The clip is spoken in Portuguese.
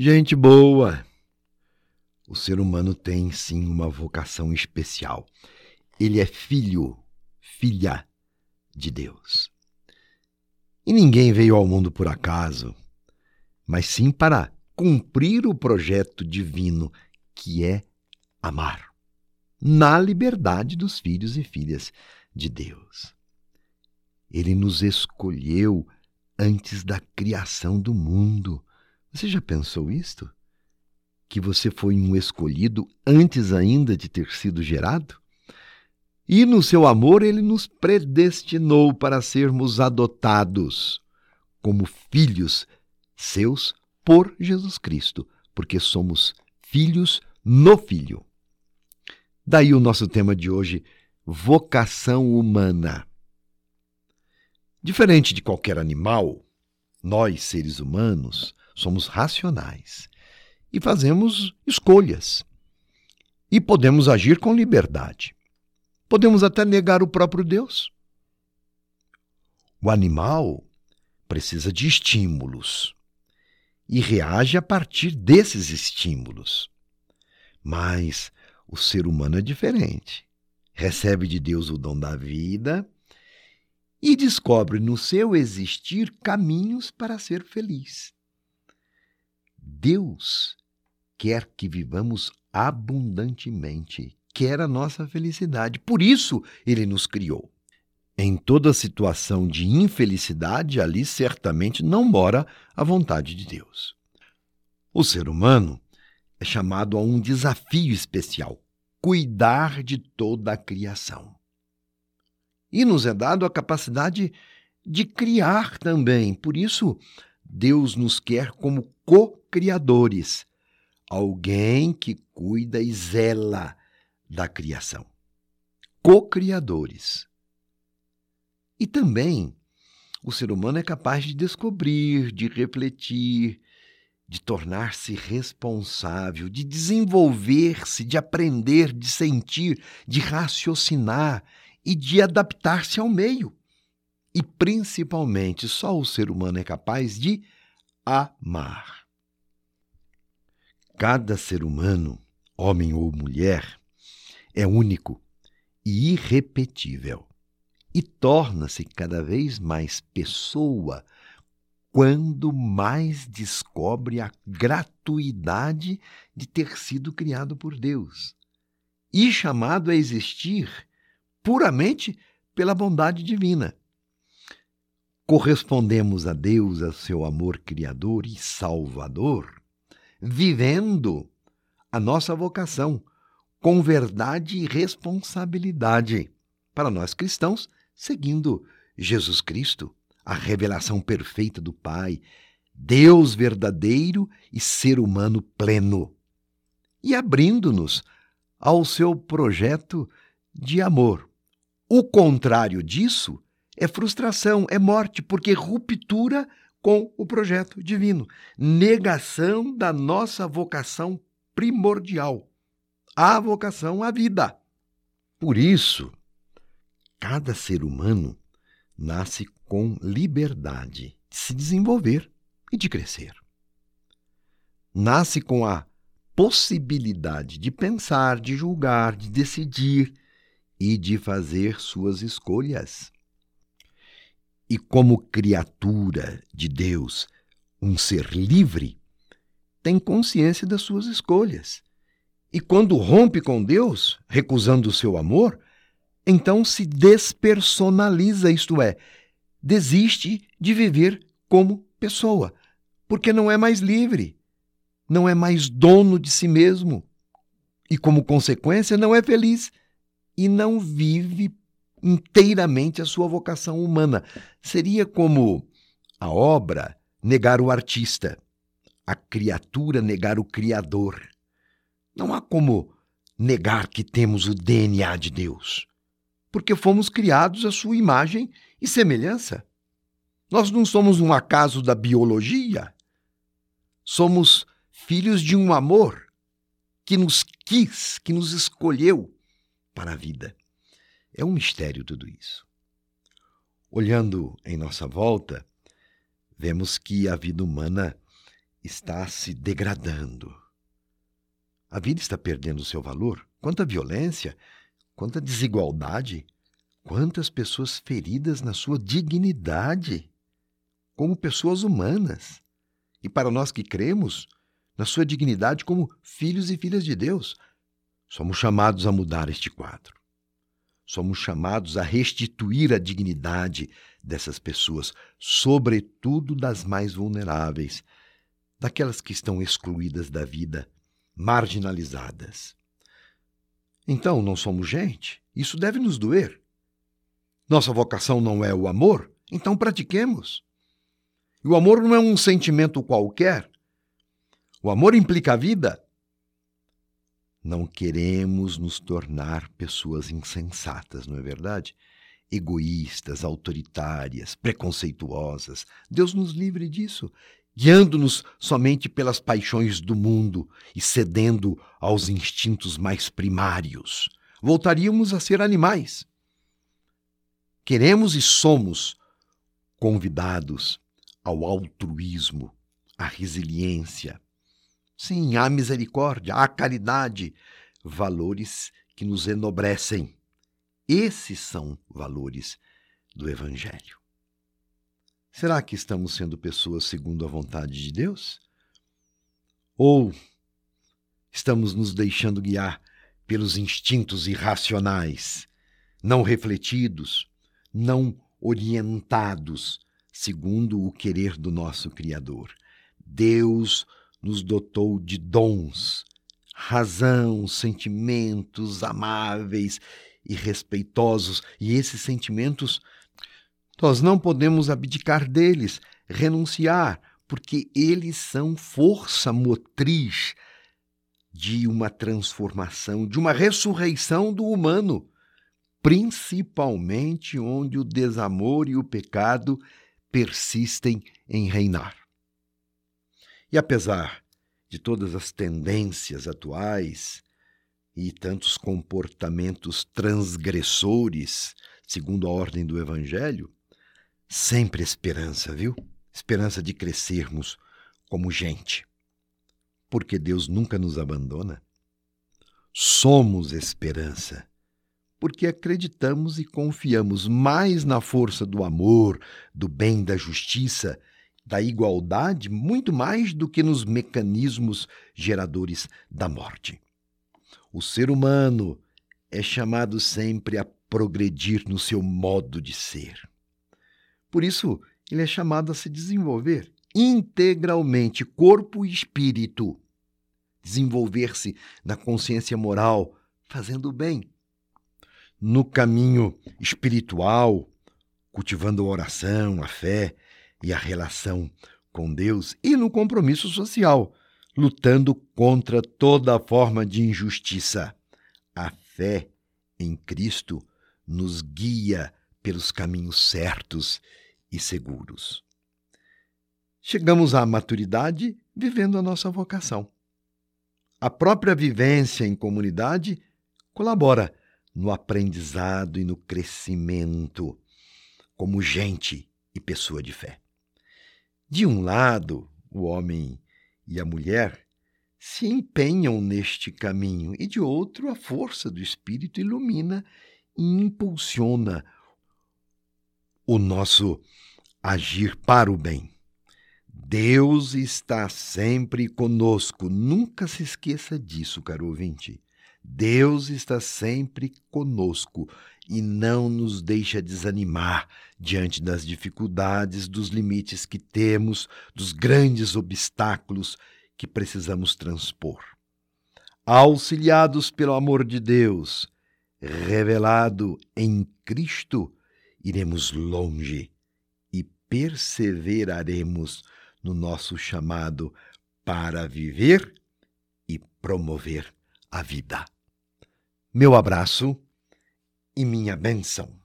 Gente boa! O ser humano tem sim uma vocação especial. Ele é filho, filha de Deus. E ninguém veio ao mundo por acaso, mas sim para cumprir o projeto divino que é amar, na liberdade dos filhos e filhas de Deus. Ele nos escolheu antes da criação do mundo. Você já pensou isto? Que você foi um escolhido antes ainda de ter sido gerado? E no seu amor ele nos predestinou para sermos adotados como filhos seus por Jesus Cristo, porque somos filhos no Filho. Daí o nosso tema de hoje, vocação humana. Diferente de qualquer animal, nós, seres humanos, somos racionais e fazemos escolhas. E podemos agir com liberdade. Podemos até negar o próprio Deus. O animal precisa de estímulos e reage a partir desses estímulos. Mas o ser humano é diferente. Recebe de Deus o dom da vida e descobre no seu existir caminhos para ser feliz. Deus quer que vivamos abundantemente, quer a nossa felicidade. Por isso ele nos criou. Em toda situação de infelicidade, ali certamente não mora a vontade de Deus. O ser humano é chamado a um desafio especial: cuidar de toda a criação. E nos é dado a capacidade de criar também. Por isso, Deus nos quer como co-criadores, alguém que cuida e zela da criação. Co-criadores. E também o ser humano é capaz de descobrir, de refletir, de tornar-se responsável, de desenvolver-se, de aprender, de sentir, de raciocinar e de adaptar-se ao meio. E principalmente, só o ser humano é capaz de amar. Cada ser humano, homem ou mulher, é único e irrepetível e torna-se cada vez mais pessoa quando mais descobre a gratuidade de ter sido criado por Deus e chamado a existir puramente pela bondade divina. Correspondemos a Deus, a seu amor criador e salvador, vivendo a nossa vocação com verdade e responsabilidade. Para nós cristãos, seguindo Jesus Cristo, a revelação perfeita do Pai, Deus verdadeiro e ser humano pleno, e abrindo-nos ao seu projeto de amor o contrário disso é frustração, é morte, porque ruptura com o projeto divino, negação da nossa vocação primordial, a vocação à vida. Por isso, cada ser humano nasce com liberdade de se desenvolver e de crescer. Nasce com a possibilidade de pensar, de julgar, de decidir, e de fazer suas escolhas. E como criatura de Deus, um ser livre, tem consciência das suas escolhas. E quando rompe com Deus, recusando o seu amor, então se despersonaliza, isto é, desiste de viver como pessoa, porque não é mais livre, não é mais dono de si mesmo e, como consequência, não é feliz e não vive inteiramente a sua vocação humana. Seria como a obra negar o artista, a criatura negar o Criador. Não há como negar que temos o DNA de Deus, porque fomos criados à sua imagem e semelhança. Nós não somos um acaso da biologia. Somos filhos de um amor que nos quis, que nos escolheu para a vida. É um mistério tudo isso. Olhando em nossa volta, vemos que a vida humana está se degradando. A vida está perdendo seu valor. Quanta violência, quanta desigualdade, quantas pessoas feridas na sua dignidade, como pessoas humanas. E para nós que cremos, na sua dignidade como filhos e filhas de Deus, somos chamados a mudar este quadro. Somos chamados a restituir a dignidade dessas pessoas, sobretudo das mais vulneráveis, daquelas que estão excluídas da vida, marginalizadas. Então, não somos gente? Isso deve nos doer. Nossa vocação não é o amor? Então pratiquemos. E o amor não é um sentimento qualquer. O amor implica a vida. Não queremos nos tornar pessoas insensatas, não é verdade? Egoístas, autoritárias, preconceituosas. Deus nos livre disso, guiando-nos somente pelas paixões do mundo e cedendo aos instintos mais primários. Voltaríamos a ser animais. Queremos e somos convidados ao altruísmo, à resiliência, Sim, há misericórdia, há caridade, valores que nos enobrecem. Esses são valores do Evangelho. Será que estamos sendo pessoas segundo a vontade de Deus? Ou estamos nos deixando guiar pelos instintos irracionais, não refletidos, não orientados segundo o querer do nosso Criador? Deus nos dotou de dons, razão, sentimentos amáveis e respeitosos, e esses sentimentos nós não podemos abdicar deles, renunciar, porque eles são força motriz de uma transformação, de uma ressurreição do humano, principalmente onde o desamor e o pecado persistem em reinar. E apesar de todas as tendências atuais e tantos comportamentos transgressores, segundo a ordem do Evangelho, sempre esperança, viu? Esperança de crescermos como gente. Porque Deus nunca nos abandona. Somos esperança, porque acreditamos e confiamos mais na força do amor, do bem, da justiça da igualdade muito mais do que nos mecanismos geradores da morte. O ser humano é chamado sempre a progredir no seu modo de ser. Por isso, ele é chamado a se desenvolver integralmente, corpo e espírito. Desenvolver-se na consciência moral, fazendo o bem. No caminho espiritual, cultivando a oração, a fé, e a relação com Deus e no compromisso social, lutando contra toda forma de injustiça. A fé em Cristo nos guia pelos caminhos certos e seguros. Chegamos à maturidade vivendo a nossa vocação. A própria vivência em comunidade colabora no aprendizado e no crescimento como gente e pessoa de fé. De um lado, o homem e a mulher se empenham neste caminho, e de outro, a força do Espírito ilumina e impulsiona o nosso agir para o bem. Deus está sempre conosco, nunca se esqueça disso, caro ouvinte. Deus está sempre conosco e não nos deixa desanimar diante das dificuldades, dos limites que temos, dos grandes obstáculos que precisamos transpor. Auxiliados pelo amor de Deus, revelado em Cristo, iremos longe e perseveraremos no nosso chamado para viver e promover a vida meu abraço e minha bênção.